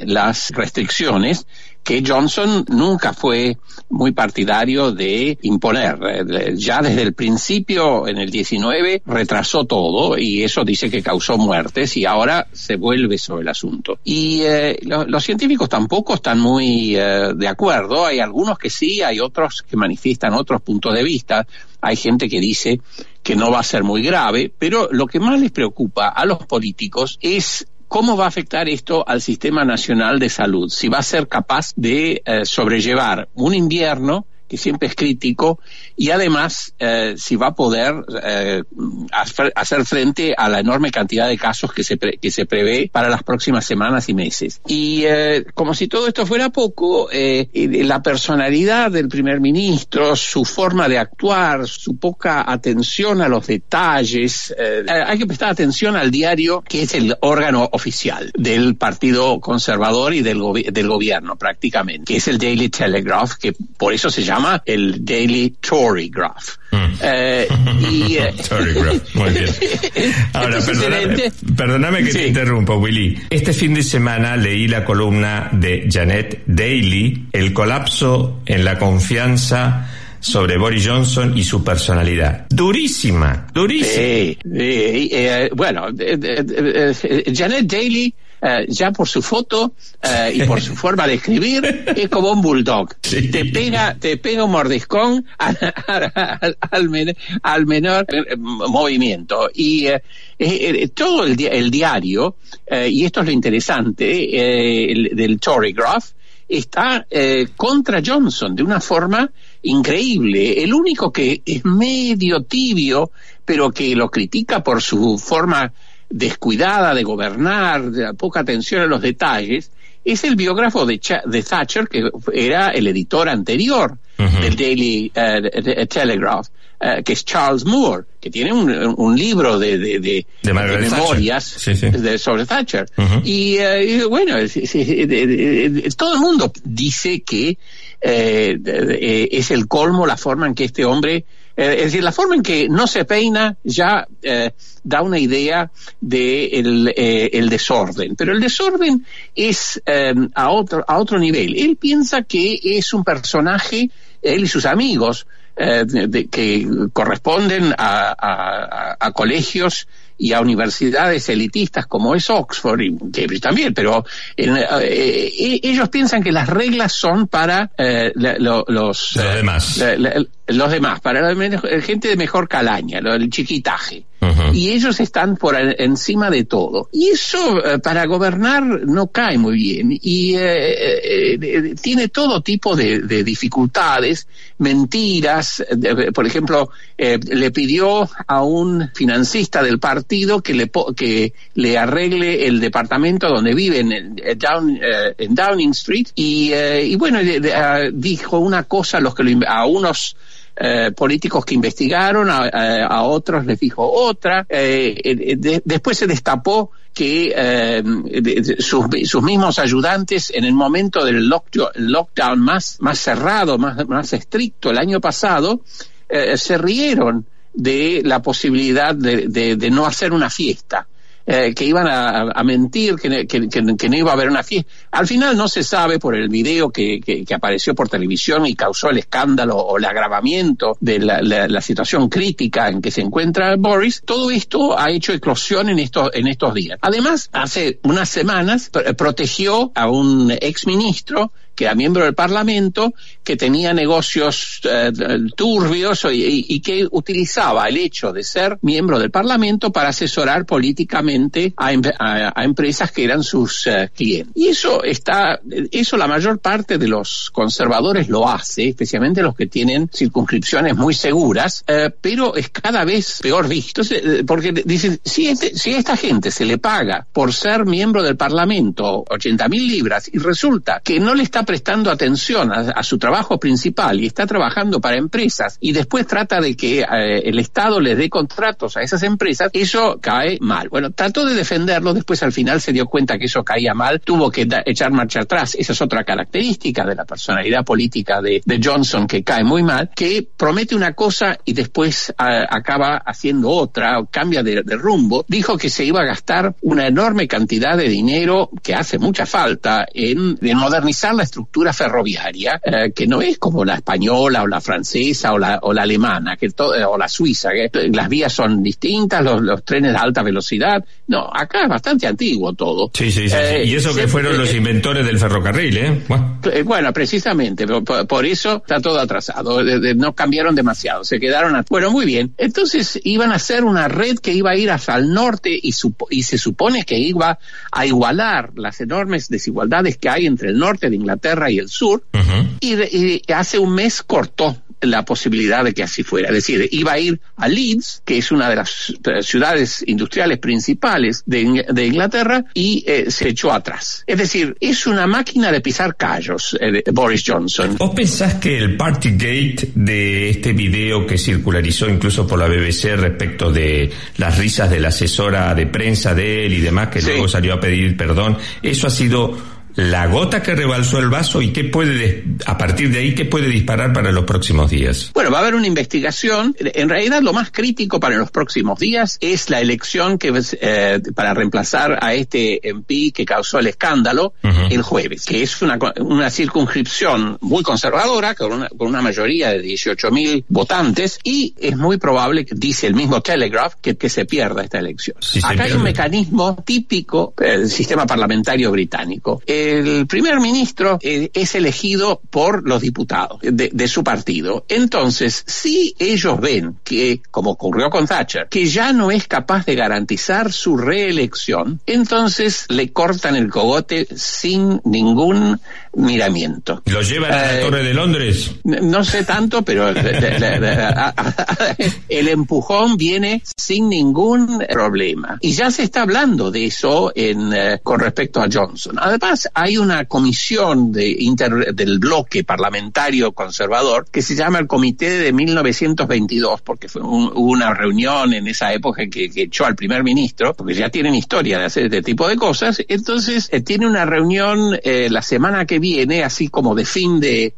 las restricciones que Johnson nunca fue muy partidario de imponer. Eh, Ya desde el principio, en el 19, retrasó todo y eso dice que causó muertes y ahora se vuelve sobre el asunto. Y eh, lo- los científicos tampoco están muy eh, de acuerdo. Hay algunos que sí, hay otros que manifiestan otros puntos de vista. Hay gente que dice que no va a ser muy grave, pero lo que más les preocupa a los políticos es ¿Cómo va a afectar esto al Sistema Nacional de Salud? Si va a ser capaz de eh, sobrellevar un invierno que siempre es crítico y además eh, si va a poder eh, hacer frente a la enorme cantidad de casos que se, pre- que se prevé para las próximas semanas y meses. Y eh, como si todo esto fuera poco, eh, la personalidad del primer ministro, su forma de actuar, su poca atención a los detalles, eh, eh, hay que prestar atención al diario que es el órgano oficial del Partido Conservador y del, gobi- del gobierno prácticamente, que es el Daily Telegraph, que por eso se llama el Daily Tory Graph. Eh, y, eh, Sorry, bro. Muy bien. Ahora, perdóname, que te interrumpa, Willy. Este fin de semana leí la columna de Janet Daly, El colapso en la confianza sobre Boris Johnson y su personalidad. Durísima, durísima. Eh, bueno, eh, eh, eh, Janet Daly, eh, ya por su foto eh, y por su forma de escribir, es como un bulldog. Te pega, te pega un mordiscón al, al- al men- al menor eh, movimiento. Y eh, todo el, di- el diario, y esto es lo interesante, el- del Tory Graph, está eh, contra Johnson de una forma increíble. El único que es medio tibio, pero que lo critica por su forma descuidada de gobernar, de la poca atención a los detalles, es el biógrafo de, Thatcher, que era el editor anterior del Daily eh, Telegraph, eh, que es Charles Moore, que tiene un, un libro de, de, memorias Sí, sí. de- sobre Thatcher. Y eh, y bueno, es- es- es- todo el mundo dice que eh, eh, es el colmo la forma en que este hombre, eh, es decir, la forma en que no se peina ya eh, da una idea de el, eh, el desorden. Pero el desorden es eh, a, otro, a otro nivel. Él piensa que es un personaje, él y sus amigos, eh, de- que corresponden a, a- a- colegios y a universidades elitistas como es Oxford y Cambridge también, pero en, eh, eh, ellos piensan que las reglas son para eh, la- lo- los, Los demás. la- la- los demás, para la men- gente de mejor calaña, lo- el chiquitaje. Y ellos están por en- encima de todo. Y eso eh, para gobernar no cae muy bien. Y eh, eh, eh, tiene todo tipo de, de dificultades, mentiras. por ejemplo, eh, le pidió a un financista del partido que le, que le arregle el departamento donde vive en, eh, Down- eh, en Downing Street. Y, eh, y bueno, de- ah, dijo una cosa a, los que lo a unos eh, políticos que investigaron, a, a- otros les dijo otra. eh, eh, de- después se destapó que eh, sus, sus mismos ayudantes en el momento del lockdown, más, más cerrado, más, más estricto el año pasado, se rieron de la posibilidad de- de no hacer una fiesta. Eh, que iban a, mentir, que, que- no iba a haber una fiesta. Al final no se sabe por el video que, que- apareció por televisión y causó el escándalo o el agravamiento de la, la- situación crítica en que se encuentra Boris. Todo esto ha hecho eclosión en estos, en estos días. Además, hace unas semanas pr- protegió a un exministro que era miembro del Parlamento, que tenía negocios eh, turbios y, y que utilizaba el hecho de ser miembro del Parlamento para asesorar políticamente a, em- empresas que eran sus eh, clientes. Y eso está, eso la mayor parte de los conservadores lo hace, especialmente los que tienen circunscripciones muy seguras, eh, pero es cada vez peor visto, eh, porque dicen, si, este- si a esta gente se le paga por ser miembro del Parlamento 80 mil libras y resulta que no le está prestando atención a, su trabajo principal y está trabajando para empresas y después trata de que el Estado les dé contratos a esas empresas, eso cae mal. Bueno, trató de defenderlo, después al final se dio cuenta que eso caía mal, tuvo que echar marcha atrás. Esa es otra característica de la personalidad política de, Johnson que cae muy mal, que promete una cosa y después acaba haciendo otra, cambia de, rumbo. Dijo que se iba a gastar una enorme cantidad de dinero que hace mucha falta en, modernizar la estructura ferroviaria, eh, que no es como la española o la francesa o la, alemana, que eh, o la suiza, que las vías son distintas, los, los trenes de alta velocidad. No, acá es bastante antiguo todo. Sí, sí, sí. Eh, y eso que fueron los inventores del ferrocarril, ¿eh? Bueno. eh, Bueno, precisamente, por, por- eso está todo atrasado, de- de- no cambiaron demasiado, se quedaron, a- bueno, muy bien, entonces iban a hacer una red que iba a ir hasta el norte y, supo- y se supone que iba a igualar las enormes desigualdades que hay entre el norte de Inglaterra y el sur, y hace un mes cortó la posibilidad de que así fuera. Es decir, iba a ir a Leeds, que es una de las ciudades industriales principales de, Ing- de Inglaterra, y eh, se echó atrás. Es decir, es una máquina de pisar callos, eh, de Boris Johnson. ¿Vos pensás que el Partygate de este video que circularizó incluso por la BBC respecto de las risas de la asesora de prensa de él y demás, que luego salió a pedir perdón, eso ha sido la gota que rebalsó el vaso y qué puede, des- a partir de ahí, qué puede disparar para los próximos días? Bueno, va a haber una investigación. En realidad, lo más crítico para los próximos días es la elección que eh, para reemplazar a este MP que causó el escándalo el jueves, que es una, una circunscripción muy conservadora, con una, con una mayoría de 18 mil votantes, y es muy probable, que dice el mismo Telegraph, que, que se pierda esta elección. Acá hay un mecanismo típico del sistema parlamentario británico. El primer ministro eh, es elegido por los diputados de, de su partido. Entonces, si ellos ven que, como ocurrió con Thatcher, que ya no es capaz de garantizar su reelección, entonces le cortan el cogote sin ningún miramiento. ¿Lo llevan a la Eh, Torre de Londres? No sé tanto, pero el empujón viene sin ningún problema. Y ya se está hablando de eso en, eh, con respecto a Johnson. Además, hay una comisión de inter- del bloque parlamentario conservador que se llama el Comité de 1922, porque fue un- hubo una reunión en esa época que, echó al primer ministro, porque ya tienen historia de hacer este tipo de cosas. Entonces, eh, tiene una reunión eh, la semana que viene, así como de fin de,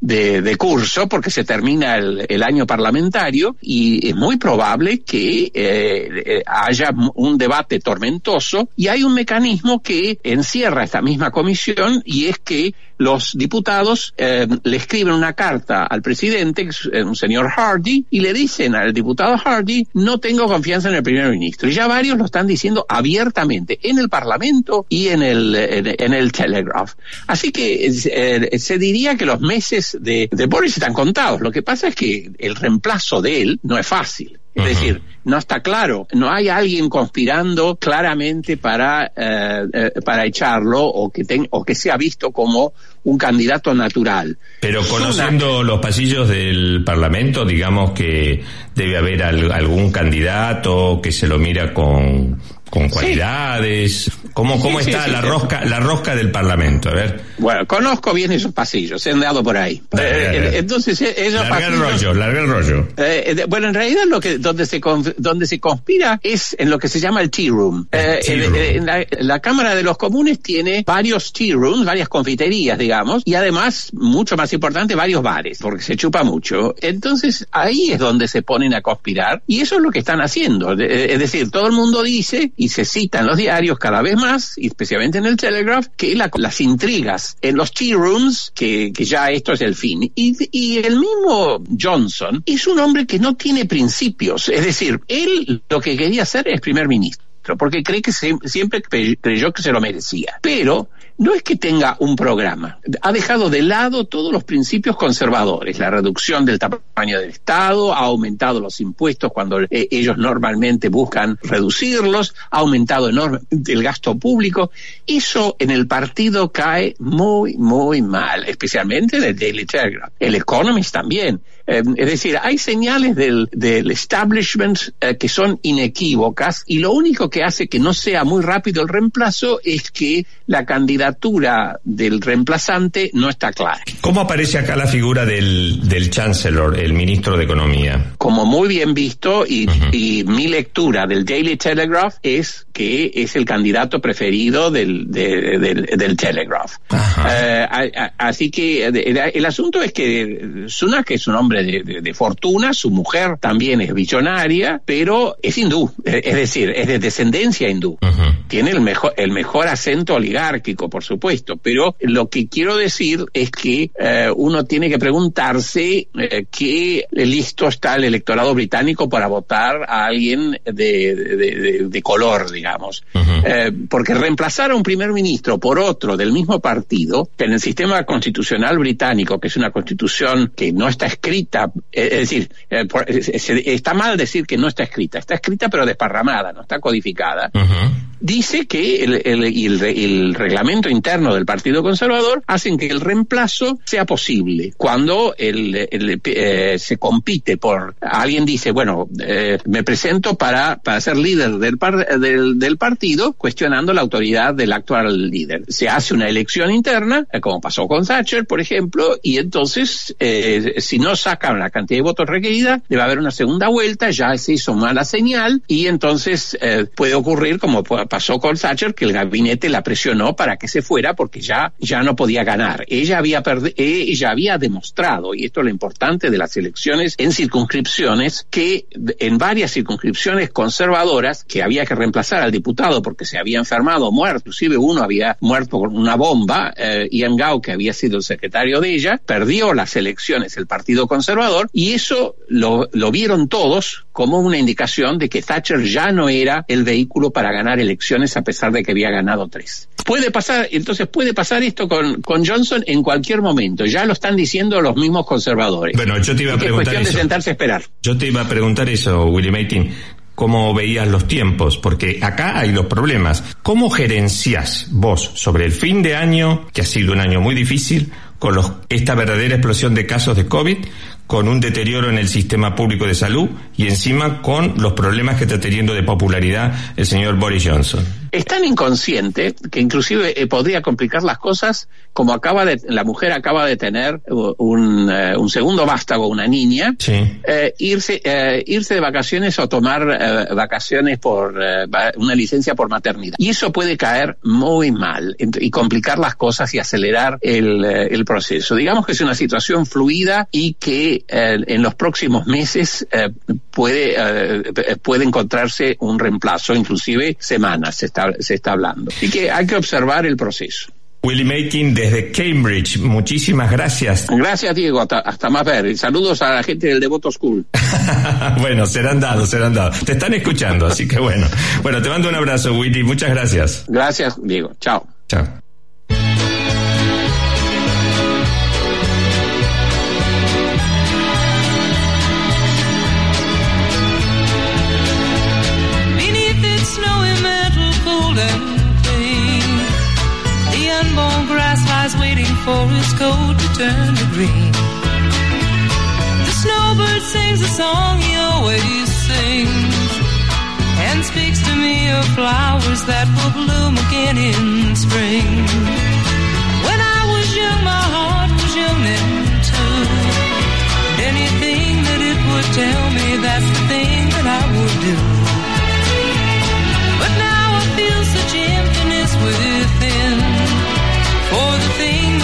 curso, porque se termina el, año parlamentario, y es muy probable que eh, haya un debate tormentoso, y hay un mecanismo que encierra esta misma comisión y es que los diputados eh, le escriben una carta al presidente, eh, un señor Hardy, y le dicen al diputado Hardy, no tengo confianza en el primer ministro. Y ya varios lo están diciendo abiertamente en el Parlamento y en el, en, el Telegraph. Así que eh, se diría que los meses de Boris están contados. Lo que pasa es que el reemplazo de él no es fácil. Es decir, no está claro, no hay alguien conspirando claramente para, eh, eh, para echarlo o que, ten, o que sea visto como un candidato natural. Pero conociendo los pasillos del Parlamento, digamos que debe haber al, algún candidato que se lo mira con, con cualidades. ¿Cómo, cómo Sí, está sí, la sí. rosca, la rosca del Parlamento? A ver. Bueno, conozco bien esos pasillos, he andado por ahí. Dale, Eh, dale, dale. entonces, eh, esos Larga el pasillos- rollo, larga el rollo. Eh, eh, de- bueno, en realidad lo que donde se donde se conspira es en lo que se llama el tea room. Eh, tea el- room. eh, en la, la Cámara de los Comunes tiene varios tea rooms, varias confiterías, digamos, y además, mucho más importante, varios bares, porque se chupa mucho. Entonces, ahí es donde se ponen a conspirar, y eso es lo que están haciendo. Eh, es decir, todo el mundo dice, y se cita en los diarios cada vez más, y especialmente en el Telegraph, que la- las intrigas en los tea rooms, que, que ya esto es el fin. Y, y el mismo Johnson es un hombre que no tiene principios. Es decir, él lo que quería hacer es primer ministro porque cree que se- siempre cre- creyó que se lo merecía. Pero no es que tenga un programa. Ha dejado de lado todos los principios conservadores, la reducción del tamaño del Estado, ha aumentado los impuestos cuando eh, ellos normalmente buscan reducirlos, ha aumentado enormemente el gasto público. Eso en el partido cae muy, muy mal, especialmente en el Daily Telegraph. El Economist también. Eh, es decir, hay señales del, del establishment eh, que son inequívocas y lo único que hace que no sea muy rápido el reemplazo es que la candidatura del reemplazante no está clara. ¿Cómo aparece acá la figura del, del Chancellor, el ministro de Economía? Como muy bien visto y, y mi lectura del Daily Telegraph es que es el candidato preferido del, de- del, del Telegraph. Eh, a- a- así que el, el asunto es que Sunak es un hombre de, de- de fortuna, su mujer también es billonaria, pero es hindú, eh, es decir, es de descendencia hindú. Tiene el mejor, el mejor acento oligárquico, por supuesto, pero lo que quiero decir es que eh, uno tiene que preguntarse eh, qué listo está el electorado británico para votar a alguien de, de- de- de color, digamos. Eh, porque reemplazar a un primer ministro por otro del mismo partido, que en el sistema constitucional británico, que es una constitución que no está escrita, eh, es decir, eh, está mal decir que no está escrita, está escrita pero desparramada, no está codificada dice que el, el- el el reglamento interno del Partido Conservador hacen que el reemplazo sea posible. Cuando eh, se compite por alguien dice, bueno, eh, me presento para, para ser líder del, par- del, del partido, cuestionando la autoridad del actual líder. Se hace una elección interna, eh, como pasó con Thatcher, por ejemplo, y entonces, eh, si no sacan la cantidad de votos requerida, debe haber una segunda vuelta, ya se hizo mala señal, y entonces eh, puede ocurrir como pasó con Thatcher, que el gabinete la presionó para que se fuera porque ya, ya no podía ganar. Ella había, eh, ella había demostrado, y esto es lo importante de las elecciones en circunscripciones, que en varias circunscripciones conservadoras, que había que reemplazar al diputado porque se había enfermado muerto, inclusive uno había muerto con una bomba, eh, Ian Gao, que había sido el secretario de ella, perdió las elecciones el Partido Conservador, y eso lo, lo vieron todos como una indicación de que Thatcher ya no era el vehículo para ganar elecciones a pesar de que había ganado tres. Puede pasar, entonces puede pasar esto con, con Johnson en cualquier momento, ya lo están diciendo los mismos conservadores. Bueno, yo te iba a que es preguntar cuestión de eso. sentarse a esperar. Yo te iba a preguntar eso, Willy Mating. ¿Cómo veías los tiempos? Porque acá hay dos problemas. ¿Cómo gerenciás vos sobre el fin de año, que ha sido un año muy difícil, con los, esta verdadera explosión de casos de COVID, con un deterioro en el sistema público de salud y encima con los problemas que está teniendo de popularidad el señor Boris Johnson? Es tan inconsciente que inclusive eh, podría complicar las cosas como acaba de, la mujer acaba de tener uh, un, eh, un segundo vástago, una niña, eh, irse, eh, irse de vacaciones o tomar vacaciones por una licencia por maternidad. Y eso puede caer muy mal y complicar las cosas y acelerar el, el proceso. Digamos que es una situación fluida y que en los próximos meses puede, puede encontrarse un reemplazo, inclusive semanas se está, se está hablando. Y que hay que observar el proceso. Willy Making desde Cambridge. Muchísimas gracias. Gracias, Diego. Hasta, hasta más ver. Y Saludos a la gente del Devoto School. bueno, serán dados, serán dados. Te están escuchando, así que bueno. Bueno, te mando un abrazo, Willy. Muchas gracias. Gracias, Diego. Chao. Chao. Grass lies waiting for its coat to turn to green. The snowbird sings a song he always sings, and speaks to me of flowers that will bloom again in spring. When I was young, my heart was young then too. Anything that it would tell me, that's the thing that I would do.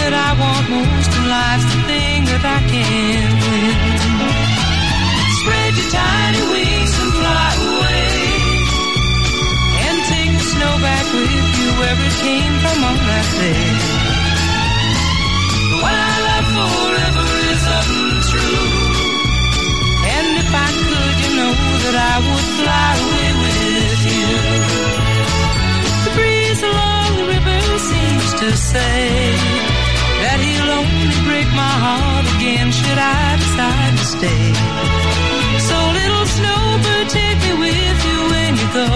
That I want most in life's the thing that I can't win. Spread your tiny wings and fly away. And take the snow back with you where it came from on that day. One I love forever is untrue. And if I could, you know that I would fly away with you. The breeze along the river seems to say only break my heart again should I decide to stay. So little snowbird, take me with you when you go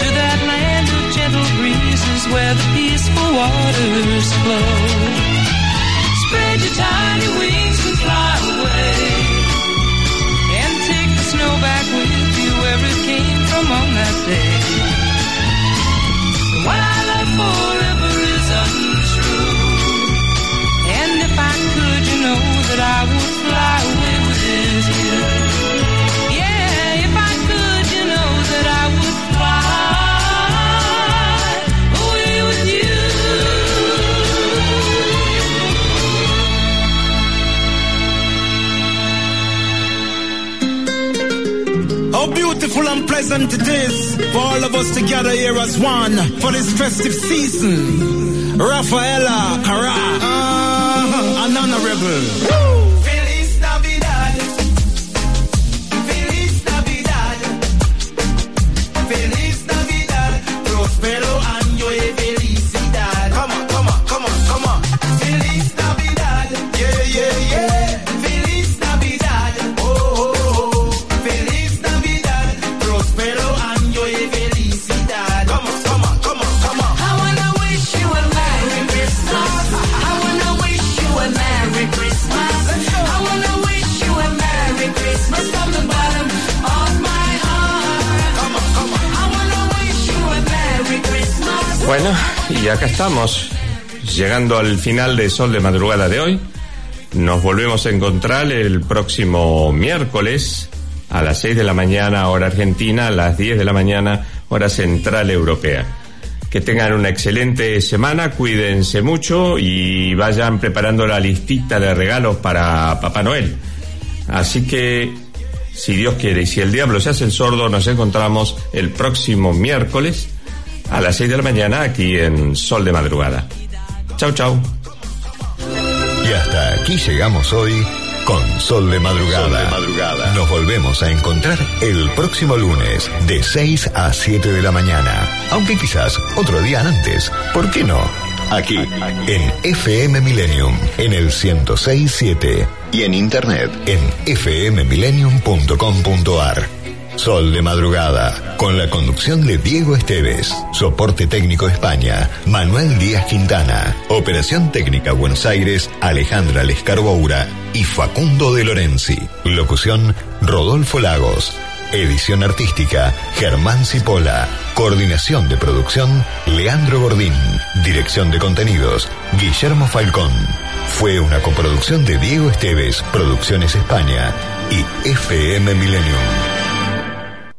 to that land of gentle breezes where the peaceful waters flow. Spread your tiny wings pleasant it is for all of us to gather here as one for this festive season. Rafaela Cara, uh, an honorable. Y acá estamos, llegando al final de Sol de Madrugada de hoy. Nos volvemos a encontrar el próximo miércoles a las 6 de la mañana, hora argentina, a las 10 de la mañana, hora central europea. Que tengan una excelente semana, cuídense mucho y vayan preparando la listita de regalos para Papá Noel. Así que, si Dios quiere y si el diablo se hace el sordo, nos encontramos el próximo miércoles a las 6 de la mañana aquí en Sol de Madrugada. Chau, chau. Y hasta aquí llegamos hoy con Sol de Madrugada. Nos volvemos a encontrar el próximo lunes de 6 a 7 de la mañana. Aunque quizás otro día antes. ¿Por qué no? Aquí, en FM Millennium, en el 1067 y en internet en fmmillennium.com.ar. Sol de madrugada, con la conducción de Diego Esteves, soporte técnico España, Manuel Díaz Quintana, operación técnica Buenos Aires, Alejandra Lescarboura y Facundo de Lorenzi, locución Rodolfo Lagos, edición artística Germán Cipolla, coordinación de producción Leandro Gordín, dirección de contenidos Guillermo Falcón. Fue una coproducción de Diego Esteves, Producciones España y FM Millennium.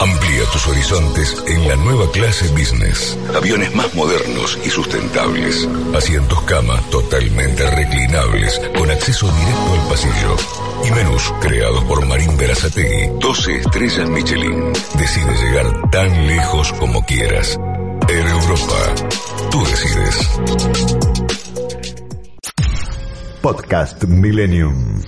Amplía tus horizontes en la nueva clase business. Aviones más modernos y sustentables. Asientos cama totalmente reclinables con acceso directo al pasillo. Y menús creados por Marín Berazategui. 12 estrellas Michelin. Decide llegar tan lejos como quieras. Air Europa. Tú decides. Podcast Millennium.